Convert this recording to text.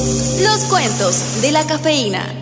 Los cuentos de la cafeína.